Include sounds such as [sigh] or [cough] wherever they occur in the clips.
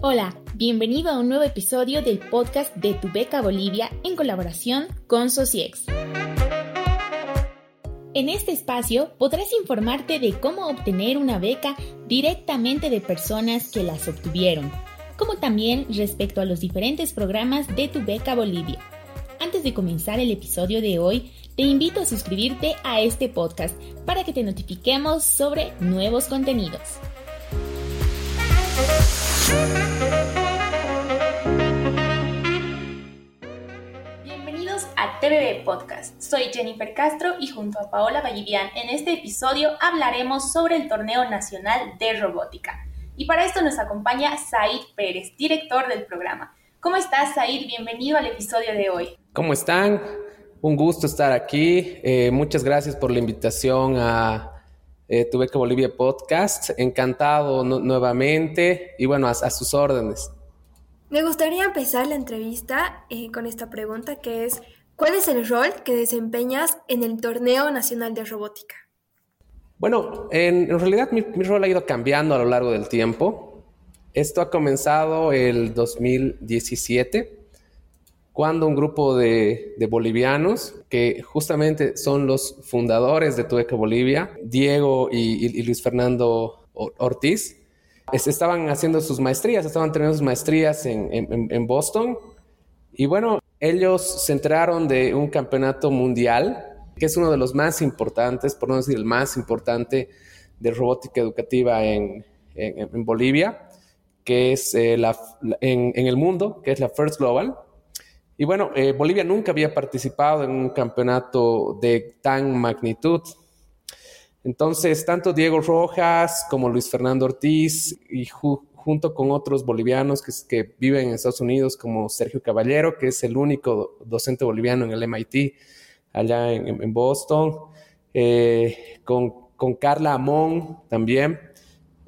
Hola, bienvenido a un nuevo episodio del podcast de Tu Beca Bolivia en colaboración con Sociex. En este espacio podrás informarte de cómo obtener una beca directamente de personas que las obtuvieron, como también respecto a los diferentes programas de Tu Beca Bolivia. Antes de comenzar el episodio de hoy, te invito a suscribirte a este podcast para que te notifiquemos sobre nuevos contenidos. Podcast. Soy Jennifer Castro y junto a Paola Vallivian en este episodio hablaremos sobre el Torneo Nacional de Robótica. Y para esto nos acompaña Said Pérez, director del programa. ¿Cómo estás, Said? Bienvenido al episodio de hoy. ¿Cómo están? Un gusto estar aquí. Eh, muchas gracias por la invitación a eh, Tu Beca Bolivia Podcast. Encantado nuevamente y bueno, a, sus órdenes. Me gustaría empezar la entrevista eh, con esta pregunta que es, ¿cuál es el rol que desempeñas en el Torneo Nacional de Robótica? Bueno, en, realidad mi, mi, rol ha ido cambiando a lo largo del tiempo. Esto ha comenzado el 2017 cuando un grupo de, bolivianos, que justamente son los fundadores de Tueca Bolivia, Diego y, Luis Fernando Ortiz, estaban haciendo sus maestrías, estaban teniendo sus maestrías en, Boston. Y bueno, ellos se enteraron de un campeonato mundial, que es uno de los más importantes, por no decir el más importante, de robótica educativa en, Bolivia, que es eh, en, el mundo, que es la First Global. Y bueno, eh, Bolivia nunca había participado en un campeonato de tan magnitud. Entonces, tanto Diego Rojas como Luis Fernando Ortiz y junto con otros bolivianos que, viven en Estados Unidos, como Sergio Caballero, que es el único docente boliviano en el MIT allá en, Boston, eh, con, Carla Amón también,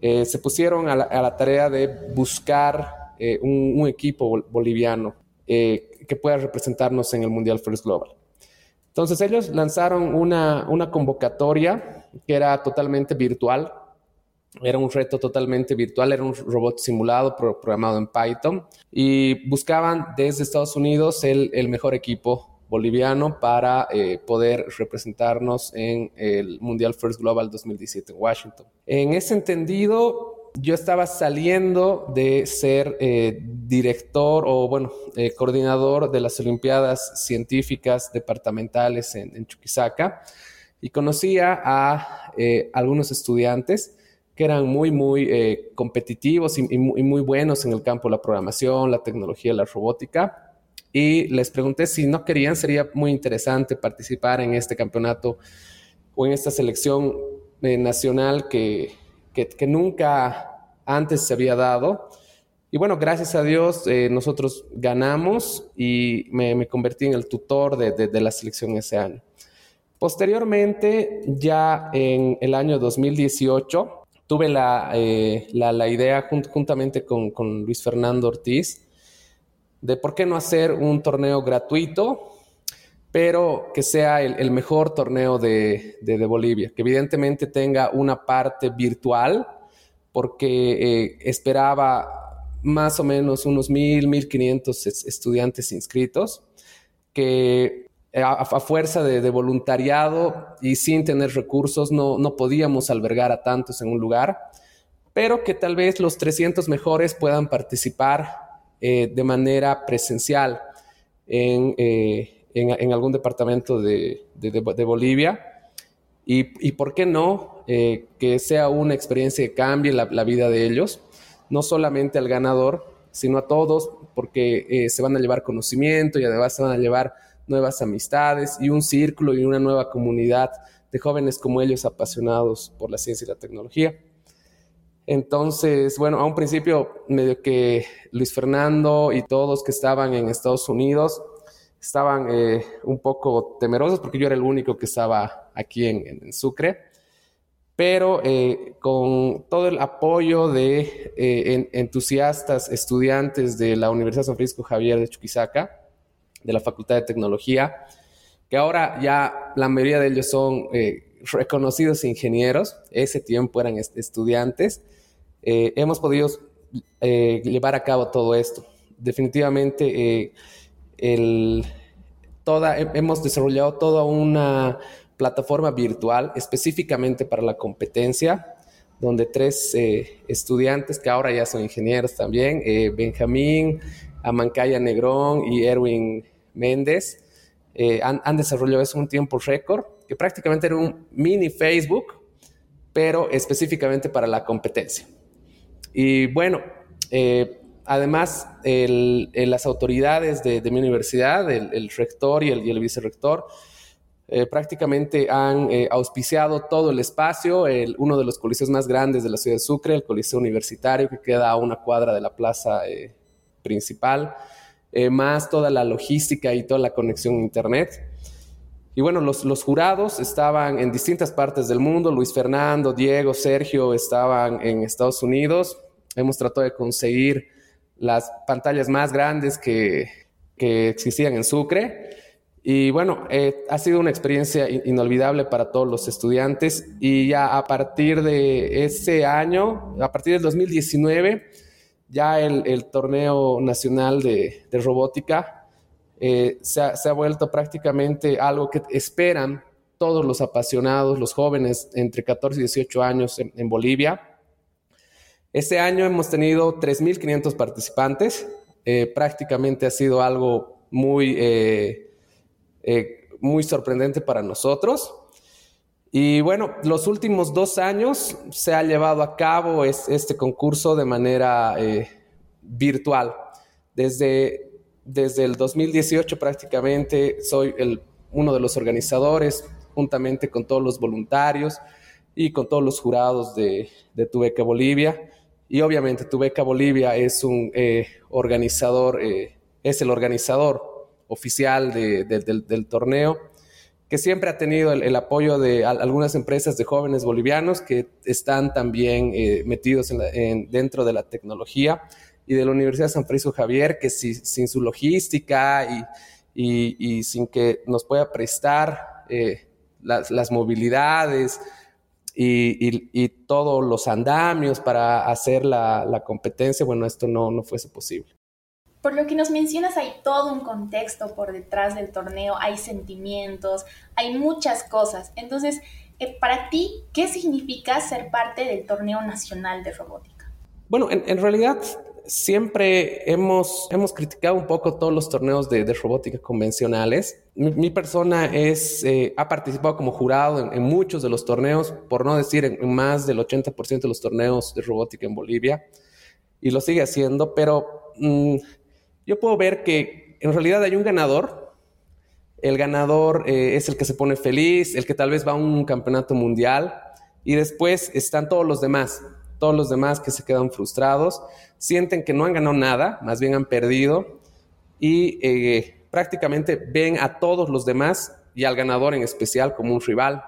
eh, se pusieron a la, tarea de buscar un, equipo boliviano que pueda representarnos en el Mundial First Global. Entonces ellos lanzaron una convocatoria que era totalmente virtual, era un reto totalmente virtual, era un robot simulado programado en Python y buscaban desde Estados Unidos el, el mejor equipo boliviano para eh, poder representarnos en el Mundial First Global 2017 en Washington. En ese entendido, yo estaba saliendo de ser eh, director o, bueno, eh, coordinador de las Olimpiadas Científicas Departamentales en, Chuquisaca y conocía a eh, algunos estudiantes que eran muy, muy competitivos y, muy, buenos en el campo de la programación, la tecnología, la robótica. Y les pregunté si no querían, sería muy interesante participar en este campeonato o en esta selección nacional que, que, nunca antes se había dado. Y bueno, gracias a Dios eh, nosotros ganamos y me, convertí en el tutor de, la selección ese año. Posteriormente, ya en el año 2018, tuve la, eh, la, idea juntamente con, con, Luis Fernando Ortiz de por qué no hacer un torneo gratuito pero que sea el, mejor torneo de, Bolivia, que evidentemente tenga una parte virtual, porque eh, esperaba más o menos unos 1.000, 1.500 estudiantes inscritos, que a, fuerza de, voluntariado y sin tener recursos no, podíamos albergar a tantos en un lugar, pero que tal vez los 300 mejores puedan participar eh, de manera presencial en... Eh, en, algún departamento de, Bolivia. Y, por qué no, eh, que sea una experiencia que cambie la, vida de ellos, no solamente al ganador, sino a todos, porque eh, se van a llevar conocimiento y además se van a llevar nuevas amistades y un círculo y una nueva comunidad de jóvenes como ellos apasionados por la ciencia y la tecnología. Entonces, bueno, a un principio medio que Luis Fernando y todos que estaban en Estados Unidos estaban eh, un poco temerosos porque yo era el único que estaba aquí en, Sucre, pero eh, con todo el apoyo de eh, entusiastas estudiantes de la Universidad San Francisco Javier de Chuquisaca, de la Facultad de Tecnología, que ahora ya la mayoría de ellos son reconocidos ingenieros, ese tiempo eran estudiantes, hemos podido llevar a cabo todo esto. Definitivamente, toda, hemos desarrollado toda una plataforma virtual específicamente para la competencia, donde tres estudiantes que ahora ya son ingenieros también, Benjamín, Amancaya Negrón y Erwin Méndez, han, han, desarrollado eso un tiempo récord, que prácticamente era un mini Facebook, pero específicamente para la competencia. Y bueno, eh, además, las autoridades de, mi universidad, el, rector y el, y el vicerrector, eh, prácticamente han eh, auspiciado todo el espacio, uno de los coliseos más grandes de la ciudad de Sucre, el Coliseo Universitario, que queda a una cuadra de la plaza principal, más toda la logística y toda la conexión a Internet. Y bueno, los, los, jurados estaban en distintas partes del mundo. Luis Fernando, Diego, Sergio estaban en Estados Unidos. Hemos tratado de conseguir las pantallas más grandes que, que existían en Sucre. Y bueno, eh, ha sido una experiencia inolvidable para todos los estudiantes. Y ya a partir de ese año, a partir del 2019, ya el, torneo nacional de, robótica eh, se, ha, vuelto prácticamente algo que esperan todos los apasionados, los jóvenes entre 14 y 18 años en, Bolivia. Este año hemos tenido 3.500 participantes. Eh, prácticamente ha sido algo muy, eh, muy sorprendente para nosotros. Y bueno, los últimos dos años se ha llevado a cabo este concurso de manera virtual. Desde desde el 2018 prácticamente soy el, uno de los organizadores, juntamente con todos los voluntarios y con todos los jurados de, de Tu Beca Bolivia. Y obviamente Tu Beca Bolivia es un eh, organizador, eh, es el organizador oficial del, torneo, que siempre ha tenido el, apoyo de algunas empresas de jóvenes bolivianos que están también eh, metidos dentro de la tecnología y de la Universidad de San Francisco Javier, que sin su logística y, sin que nos pueda prestar eh, las, movilidades y, todos los andamios para hacer la, competencia, bueno, esto no, no fuese posible. Por lo que nos mencionas, hay todo un contexto por detrás del torneo, hay sentimientos, hay muchas cosas. Entonces, eh, para ti, ¿qué significa ser parte del torneo nacional de robótica? Bueno, en realidad siempre hemos, hemos criticado un poco todos los torneos de, robótica convencionales. Mi, persona es, eh, ha participado como jurado en, muchos de los torneos, por no decir en, más del 80% de los torneos de robótica en Bolivia, y lo sigue haciendo, pero mm, yo puedo ver que en realidad hay un ganador. El ganador eh, es el que se pone feliz, el que tal vez va a un campeonato mundial, y después están todos los demás todos los demás que se quedan frustrados, sienten que no han ganado nada, más bien han perdido y eh, prácticamente ven a todos los demás y al ganador en especial como un rival.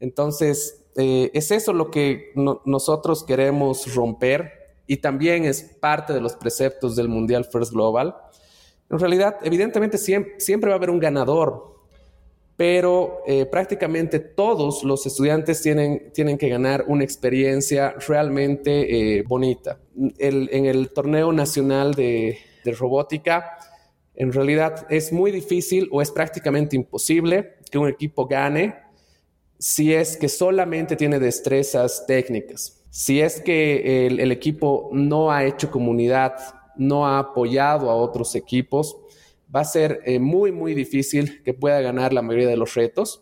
Entonces, eh, es eso lo que nosotros queremos romper y también es parte de los preceptos del Mundial First Global. En realidad, evidentemente siempre va a haber un ganador, pero eh, prácticamente todos los estudiantes tienen, tienen que ganar una experiencia realmente eh, bonita. en el torneo nacional de, de, robótica, en realidad es muy difícil o es prácticamente imposible que un equipo gane si es que solamente tiene destrezas técnicas. Si es que el, equipo no ha hecho comunidad, no ha apoyado a otros equipos, va a ser eh, muy, muy difícil que pueda ganar la mayoría de los retos,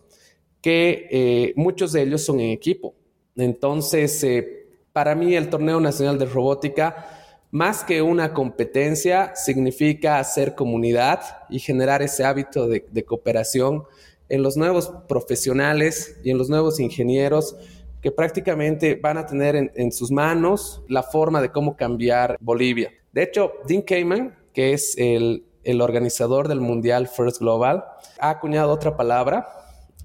que eh, muchos de ellos son en equipo. Entonces, eh, para mí el torneo nacional de robótica, más que una competencia, significa hacer comunidad y generar ese hábito de, cooperación en los nuevos profesionales y en los nuevos ingenieros que prácticamente van a tener en, en sus manos la forma de cómo cambiar Bolivia. De hecho, Dean Kamen, que es el el organizador del Mundial First Global, ha acuñado otra palabra,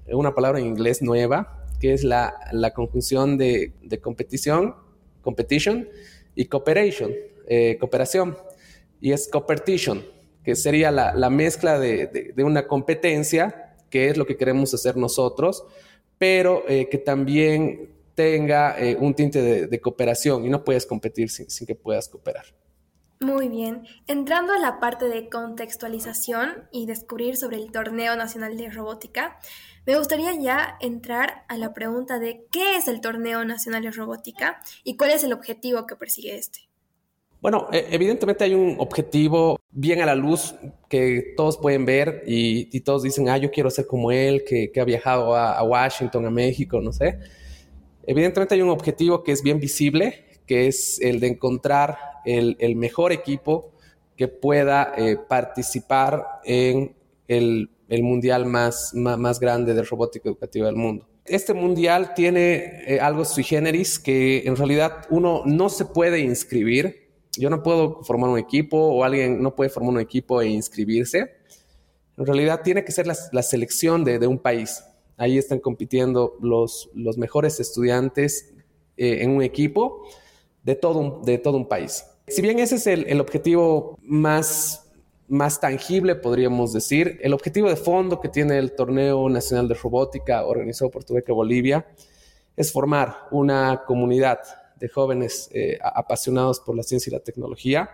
una palabra en inglés nueva, que es la, conjunción de, competición, competition, y cooperation, eh, cooperación. Y es competition, que sería la, mezcla de, una competencia, que es lo que queremos hacer nosotros, pero eh, que también tenga eh, un tinte de, cooperación y no puedes competir sin que puedas cooperar. Muy bien. Entrando a la parte de contextualización y descubrir sobre el Torneo Nacional de Robótica, me gustaría ya entrar a la pregunta de qué es el Torneo Nacional de Robótica y cuál es el objetivo que persigue este. Bueno, e, evidentemente hay un objetivo bien a la luz que todos pueden ver y, todos dicen, ah, yo quiero ser como él, que, ha viajado a, Washington, a México, no sé. Evidentemente hay un objetivo que es bien visible, que es el de encontrar el, mejor equipo que pueda eh, participar en el, mundial más, grande de robótica educativa del mundo. Este mundial tiene eh, algo sui generis que en realidad uno no se puede inscribir yo no puedo formar un equipo o alguien no puede formar un equipo e inscribirse. En realidad tiene que ser la, selección de, un país. Ahí están compitiendo los, mejores estudiantes eh, en un equipo de todo un, país. Si bien ese es el, objetivo más, más tangible, podríamos decir, el objetivo de fondo que tiene el Torneo Nacional de Robótica organizado por Tubeca Bolivia es formar una comunidad de jóvenes eh, apasionados por la ciencia y la tecnología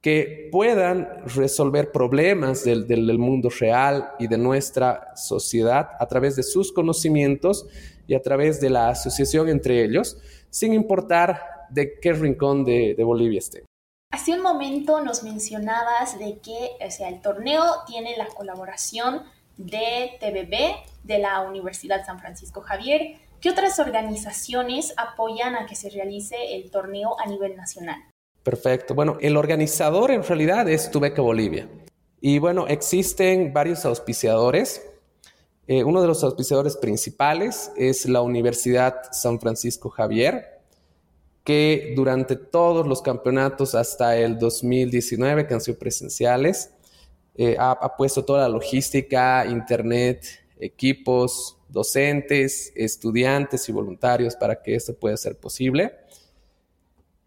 que puedan resolver problemas del, del, mundo real y de nuestra sociedad a través de sus conocimientos y a través de la asociación entre ellos, sin importar de qué rincón de, de Bolivia esté. Hace un momento nos mencionabas de que o sea, el torneo tiene la colaboración de TVB, de la Universidad San Francisco Javier, ¿Qué otras organizaciones apoyan a que se realice el torneo a nivel nacional? Perfecto. Bueno, el organizador en realidad es Tu Beca Bolivia. Y bueno, existen varios auspiciadores. Eh, uno de los auspiciadores principales es la Universidad San Francisco Javier, que durante todos los campeonatos hasta el 2019, que han sido presenciales, eh, ha puesto toda la logística, internet, equipos, docentes, estudiantes y voluntarios para que esto pueda ser posible.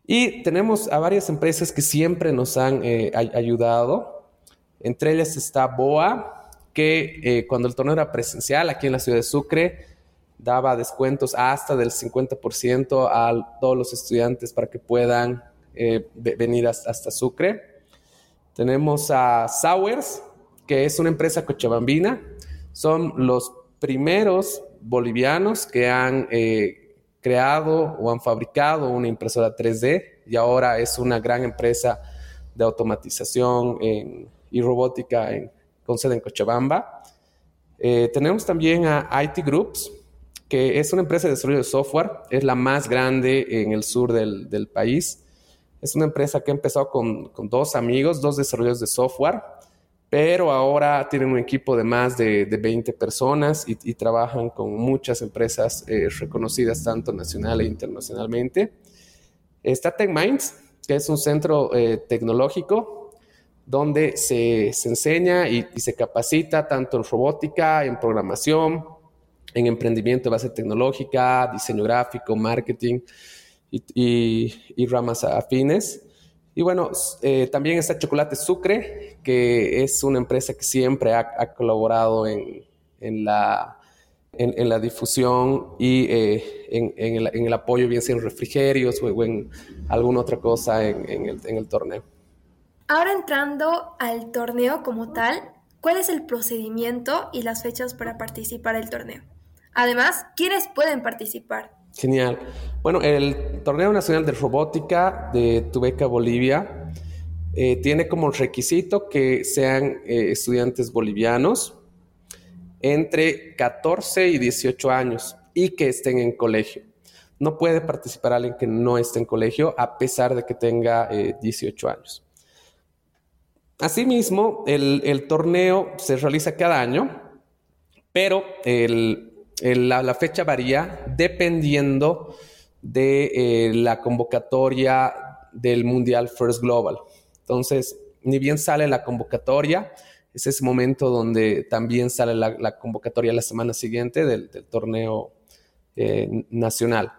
Y tenemos a varias empresas que siempre nos han eh, ayudado. Entre ellas está BOA, que eh, cuando el torneo era presencial aquí en la ciudad de Sucre, daba descuentos hasta del 50% a todos los estudiantes para que puedan eh, venir hasta, hasta, Sucre. Tenemos a Sowers, que es una empresa cochabambina. Son los primeros bolivianos que han eh, creado o han fabricado una impresora 3D y ahora es una gran empresa de automatización y robótica con sede en Cochabamba. Eh, tenemos también a IT Groups, que es una empresa de desarrollo de software, es la más grande en el sur del, país. Es una empresa que ha empezado con, con dos amigos, dos desarrolladores de software, pero ahora tienen un equipo de más de, 20 personas y, trabajan con muchas empresas eh, reconocidas tanto nacional e internacionalmente. Está TechMinds, que es un centro eh, tecnológico donde se, enseña y, se capacita tanto en robótica, en programación, en emprendimiento de base tecnológica, diseño gráfico, marketing y ramas afines. Y bueno, eh, también está Chocolate Sucre, que es una empresa que siempre ha, colaborado en, la, en, la difusión y eh, en, el, apoyo, bien sea en refrigerios o, en alguna otra cosa en, el, en el torneo. Ahora entrando al torneo como tal, ¿cuál es el procedimiento y las fechas para participar del torneo? Además, ¿quiénes pueden participar? Genial. Bueno, el Torneo Nacional de Robótica de Tubeca Bolivia eh, tiene como requisito que sean eh, estudiantes bolivianos entre 14 y 18 años y que estén en colegio. No puede participar alguien que no esté en colegio a pesar de que tenga 18 eh, años. Asimismo, el, el torneo se realiza cada año, pero el, la, fecha varía dependiendo de eh, la convocatoria del Mundial First Global. Entonces, ni bien sale la convocatoria, es ese momento donde también sale la, convocatoria la semana siguiente del, torneo eh, nacional.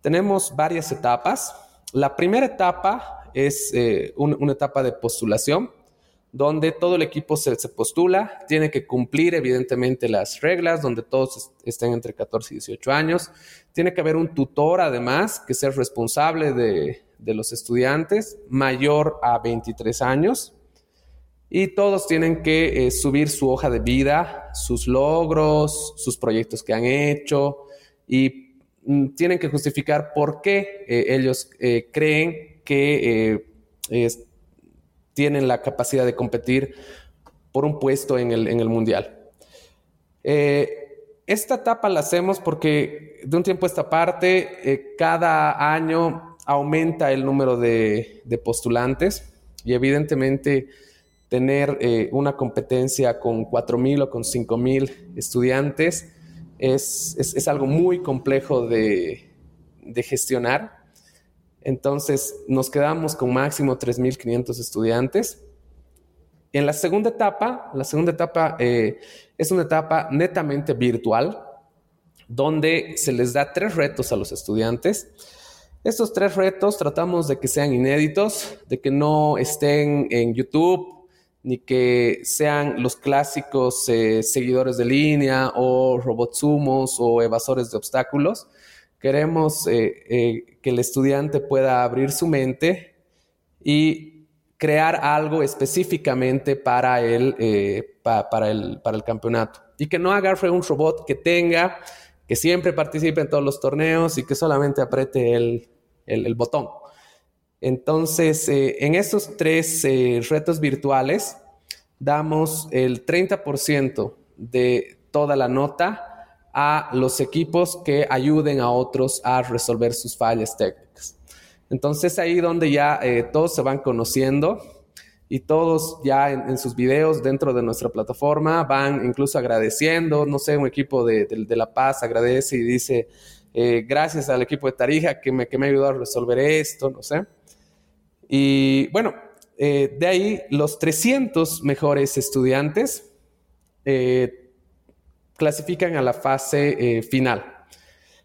Tenemos varias etapas. La primera etapa es eh, una etapa de postulación, donde todo el equipo se, postula, tiene que cumplir evidentemente las reglas, donde todos estén entre 14 y 18 años, tiene que haber un tutor además que sea responsable de, los estudiantes, mayor a 23 años, y todos tienen que eh, subir su hoja de vida, sus logros, sus proyectos que han hecho, y mm, tienen que justificar por qué eh, ellos eh, creen que tienen la capacidad de competir por un puesto en el, mundial. Eh, esta etapa la hacemos porque de un tiempo a esta parte, eh, cada año aumenta el número de, postulantes y evidentemente tener eh, una competencia con 4.000 o con 5.000 estudiantes es, algo muy complejo de, de gestionar entonces nos quedamos con máximo 3.500 estudiantes. En la segunda etapa, la segunda etapa eh, es una etapa netamente virtual, donde se les da tres retos a los estudiantes. Estos tres retos tratamos de que sean inéditos, de que no estén en YouTube, ni que sean los clásicos eh, seguidores de línea o robotsumos o evasores de obstáculos, Queremos eh, eh, que el estudiante pueda abrir su mente y crear algo específicamente para el, eh, para el, para el campeonato. Y que no agarre un robot que tenga, que siempre participe en todos los torneos y que solamente apriete el, el, botón. Entonces, en estos tres retos virtuales, damos el 30% de toda la nota a los equipos que ayuden a otros a resolver sus fallas técnicas. Entonces ahí donde ya eh, todos se van conociendo y todos ya en, sus videos dentro de nuestra plataforma van incluso agradeciendo, no sé, un equipo de, La Paz agradece y dice, eh, gracias al equipo de Tarija que me, que me ayudó a resolver esto, no sé. Y bueno, eh, de ahí los 300 mejores estudiantes clasifican a la fase eh, final.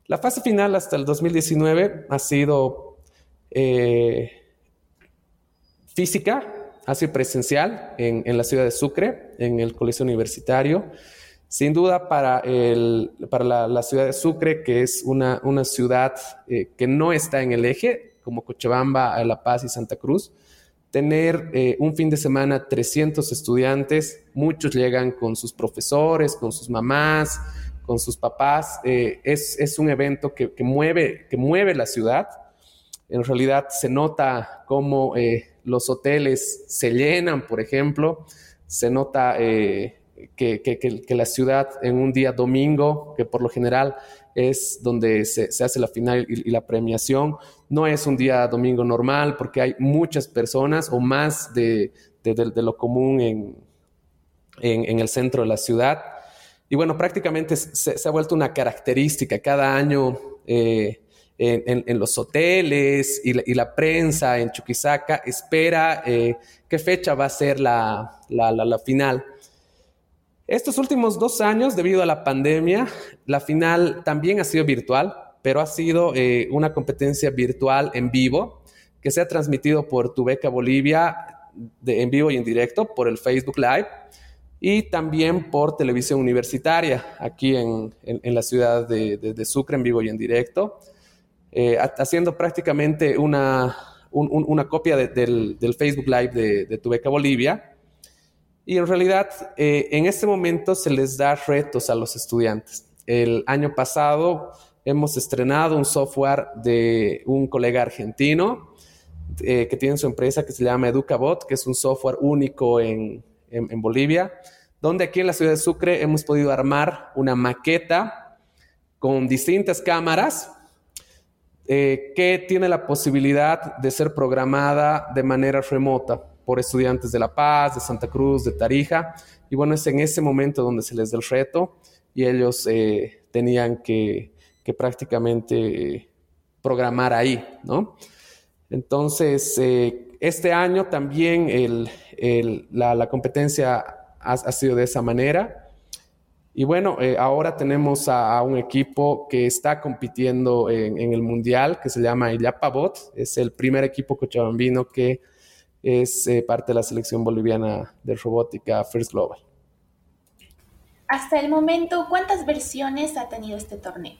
La fase final hasta el 2019 ha sido eh, física, ha sido presencial en, la ciudad de Sucre, en el Colegio Universitario. Sin duda para, para la, ciudad de Sucre, que es una, una ciudad eh, que no está en el eje, como Cochabamba, La Paz y Santa Cruz, tener eh, un fin de semana 300 estudiantes, muchos llegan con sus profesores, con sus mamás, con sus papás, eh, es, un evento que, mueve, que mueve la ciudad. En realidad se nota cómo eh, los hoteles se llenan, por ejemplo, se nota que, la ciudad en un día domingo, que por lo general es donde se, hace la final y, la premiación, no es un día domingo normal porque hay muchas personas o más de, lo común en, el centro de la ciudad. Y bueno, prácticamente se, ha vuelto una característica cada año. Eh, en, los hoteles y la, prensa en Chuquisaca espera eh, qué fecha va a ser la final. Estos últimos dos años, debido a la pandemia, la final también ha sido virtual, pero ha sido eh, una competencia virtual en vivo que se ha transmitido por Tu Beca Bolivia en vivo y en directo, por el Facebook Live y también por televisión universitaria aquí en, la ciudad de, Sucre en vivo y en directo, eh, haciendo prácticamente una, una copia del, del, Facebook Live de, Tu Beca Bolivia y en realidad, eh, en este momento se les da retos a los estudiantes. El año pasado hemos estrenado un software de un colega argentino eh, que tiene su empresa que se llama EducaBot, que es un software único en, Bolivia, donde aquí en la ciudad de Sucre hemos podido armar una maqueta con distintas cámaras eh, que tiene la posibilidad de ser programada de manera remota por estudiantes de La Paz, de Santa Cruz, de Tarija. Y bueno, es en ese momento donde se les da el reto y ellos eh, tenían que, prácticamente programar ahí, ¿no? Entonces, eh, este año también la, competencia ha, sido de esa manera. Y bueno, eh, ahora tenemos a, un equipo que está compitiendo en, en, el Mundial, que se llama Illapabot. Es el primer equipo cochabambino que es eh, parte de la selección boliviana de robótica First Global. Hasta el momento, ¿cuántas versiones ha tenido este torneo?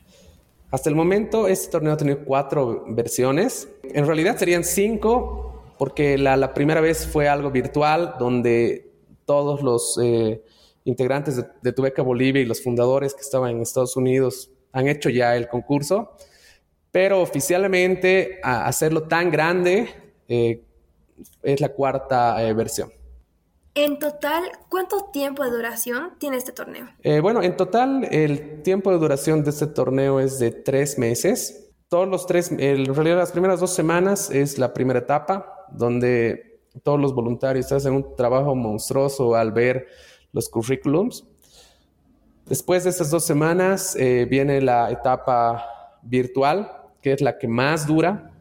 Hasta el momento, este torneo ha tenido cuatro versiones. En realidad serían cinco, porque la, primera vez fue algo virtual, donde todos los eh, integrantes de, de Tu Beca Bolivia y los fundadores que estaban en Estados Unidos han hecho ya el concurso. Pero oficialmente, a hacerlo tan grande, eh, es la cuarta eh, versión. En total, ¿cuánto tiempo de duración tiene este torneo? Eh, bueno, en total el tiempo de duración de este torneo es de tres meses. Todos los tres, en realidad las primeras dos semanas es la primera etapa, donde todos los voluntarios hacen un trabajo monstruoso al ver los currículums. Después de estas dos semanas eh, viene la etapa virtual, que es la que más dura.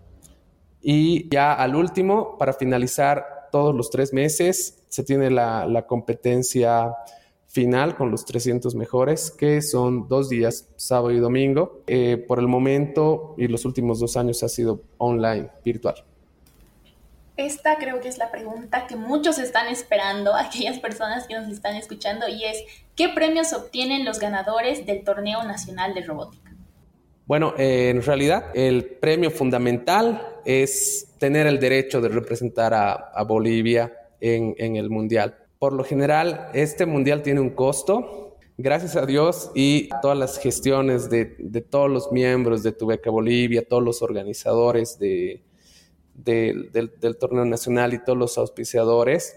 Y ya al último, para finalizar todos los tres meses, se tiene la, competencia final con los 300 mejores, que son dos días, sábado y domingo. Eh, por el momento y los últimos dos años ha sido online, virtual. Esta creo que es la pregunta que muchos están esperando, [laughs] aquellas personas que nos están escuchando, y es, ¿qué premios obtienen los ganadores del Torneo Nacional de Robótica? Bueno, eh, en realidad el premio fundamental es tener el derecho de representar a, Bolivia en, el Mundial. Por lo general, este Mundial tiene un costo. Gracias a Dios y a todas las gestiones de, todos los miembros de Tu Beca Bolivia, todos los organizadores del torneo nacional y todos los auspiciadores,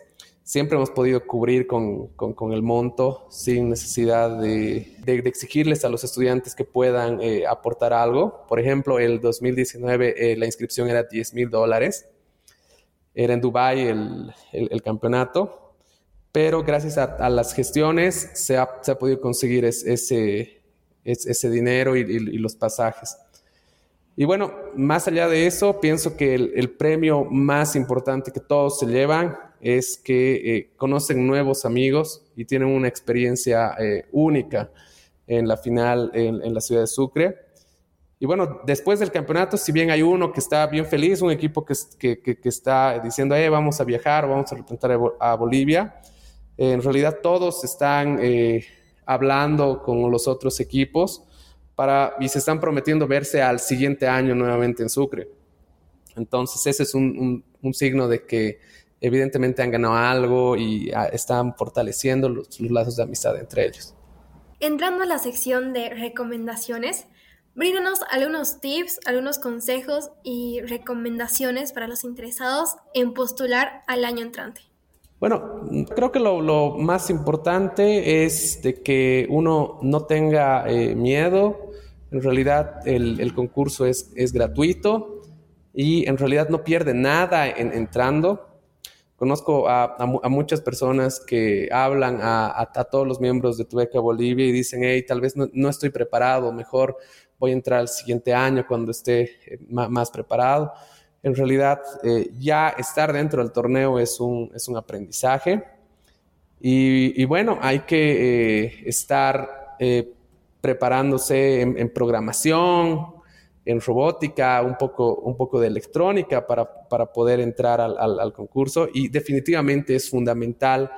siempre hemos podido cubrir con, el monto sin necesidad de, exigirles a los estudiantes que puedan eh, aportar algo. Por ejemplo, el 2019 eh, la inscripción era 10 mil dólares. Era en Dubái el, campeonato, pero gracias a, las gestiones se ha, podido conseguir ese, ese, dinero y, los pasajes. Y bueno, más allá de eso, pienso que el premio más importante que todos se llevan es que eh, conocen nuevos amigos y tienen una experiencia eh, única en la final en, la ciudad de Sucre. Y bueno, después del campeonato, si bien hay uno que está bien feliz, un equipo que, está diciendo, eh, vamos a viajar, vamos a representar a Bolivia, en realidad todos están hablando con los otros equipos para, y se están prometiendo verse al siguiente año nuevamente en Sucre. Entonces, ese es un signo de que evidentemente han ganado algo y ah, están fortaleciendo los, lazos de amistad entre ellos. Entrando a la sección de recomendaciones, bríndanos algunos tips, algunos consejos y recomendaciones para los interesados en postular al año entrante. Bueno, creo que lo, más importante es de que uno no tenga eh, miedo. En realidad el, concurso es, es, gratuito y en realidad no pierde nada en, entrando. Conozco a, muchas personas que hablan a, todos los miembros de Tu Beca Bolivia y dicen, hey, tal vez no, estoy preparado, mejor voy a entrar al siguiente año cuando esté eh, más, preparado. En realidad, eh, ya estar dentro del torneo es un, es un aprendizaje. Y, bueno, hay que eh, estar preparándose en programación, en robótica, un poco, un poco de electrónica para, poder entrar al, concurso y definitivamente es fundamental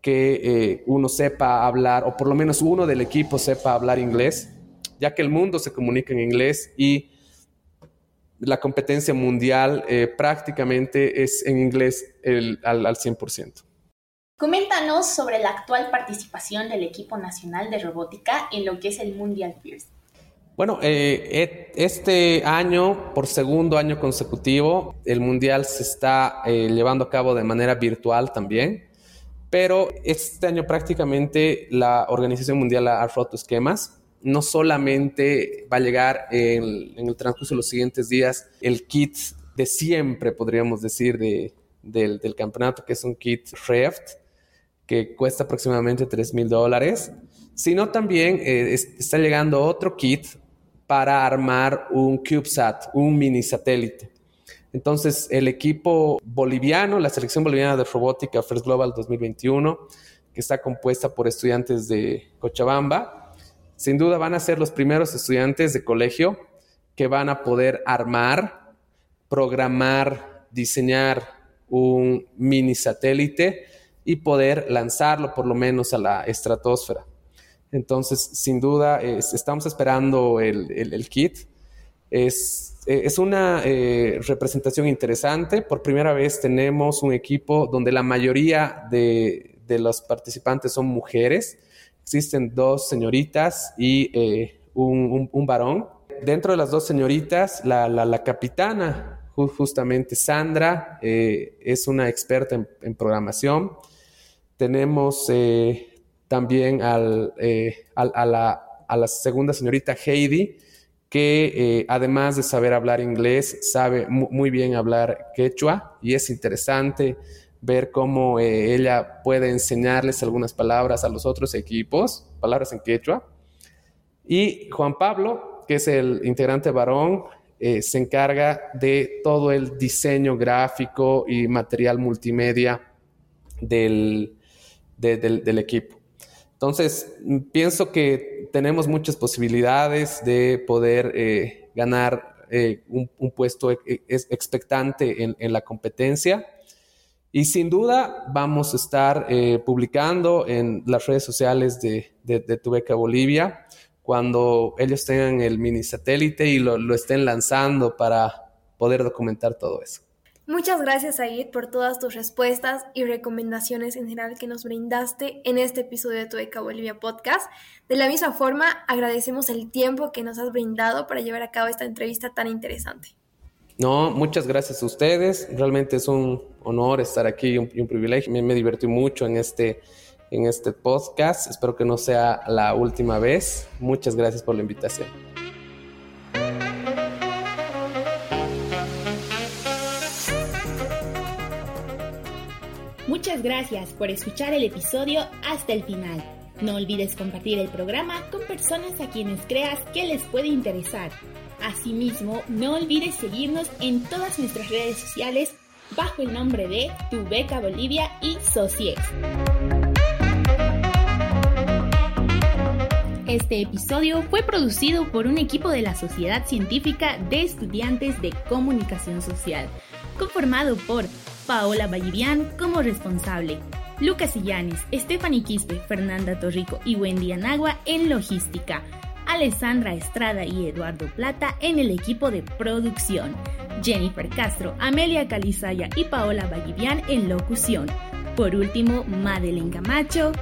que eh, uno sepa hablar, o por lo menos uno del equipo sepa hablar inglés, ya que el mundo se comunica en inglés y la competencia mundial eh, prácticamente es en inglés al, al 100%. Coméntanos sobre la actual participación del equipo nacional de robótica en lo que es el Mundial First. Bueno, eh, este año, por segundo año consecutivo, el Mundial se está eh, llevando a cabo de manera virtual también, pero este año prácticamente la Organización Mundial ha roto esquemas. No solamente va a llegar en, el transcurso de los siguientes días el kit de siempre, podríamos decir, del, campeonato, que es un kit REFT, que cuesta aproximadamente 3 mil dólares, sino también eh, está llegando otro kit para armar un CubeSat, un mini satélite. Entonces, el equipo boliviano, la selección boliviana de robótica First Global 2021, que está compuesta por estudiantes de Cochabamba, sin duda van a ser los primeros estudiantes de colegio que van a poder armar, programar, diseñar un mini satélite y poder lanzarlo por lo menos a la estratosfera. Entonces, sin duda, estamos esperando el, kit. Es, es una eh, representación interesante. Por primera vez tenemos un equipo donde la mayoría de, de los participantes son mujeres. Existen dos señoritas y eh, un, un, varón. Dentro de las dos señoritas, la, la, capitana, justamente Sandra, eh, es una experta en, en programación. Tenemos también al, eh, a, la, segunda señorita Heidi, que eh, además de saber hablar inglés, sabe muy bien hablar quechua y es interesante ver cómo eh, ella puede enseñarles algunas palabras a los otros equipos, palabras en quechua. Y Juan Pablo, que es el integrante varón, se encarga de todo el diseño gráfico y material multimedia del, del equipo. Entonces, pienso que tenemos muchas posibilidades de poder eh, ganar eh, un, puesto expectante en, la competencia. Y sin duda vamos a estar eh, publicando en las redes sociales de, de, Bolivia cuando ellos tengan el mini satélite y lo estén lanzando para poder documentar todo eso. Muchas gracias, Aid, por todas tus respuestas y recomendaciones en general que nos brindaste en este episodio de Tu Eca Bolivia Podcast. De la misma forma, agradecemos el tiempo que nos has brindado para llevar a cabo esta entrevista tan interesante. No, muchas gracias a ustedes. Realmente es un honor estar aquí y un, privilegio. Me, me, divertí mucho en este, en este podcast. Espero que no sea la última vez. Muchas gracias por la invitación. Muchas gracias por escuchar el episodio hasta el final. No olvides compartir el programa con personas a quienes creas que les puede interesar. Asimismo, no olvides seguirnos en todas nuestras redes sociales bajo el nombre de Tu Beca Bolivia y Sociex. Este episodio fue producido por un equipo de la Sociedad Científica de Estudiantes de Comunicación Social, conformado por Paola Vallivian como responsable. Lucas Illanes, Stephanie Quispe, Fernanda Torrico y Wendy Anagua en logística. Alessandra Estrada y Eduardo Plata en el equipo de producción. Jennifer Castro, Amelia Calizaya y Paola Vallivian en locución. Por último, Madeleine Camacho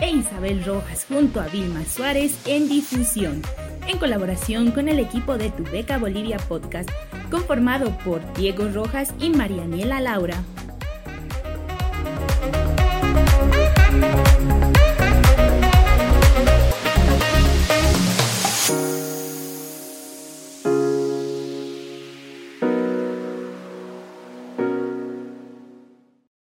e Isabel Rojas junto a Vilma Suárez en difusión, en colaboración con el equipo de Tu Beca Bolivia Podcast conformado por Diego Rojas y Marianela Laura.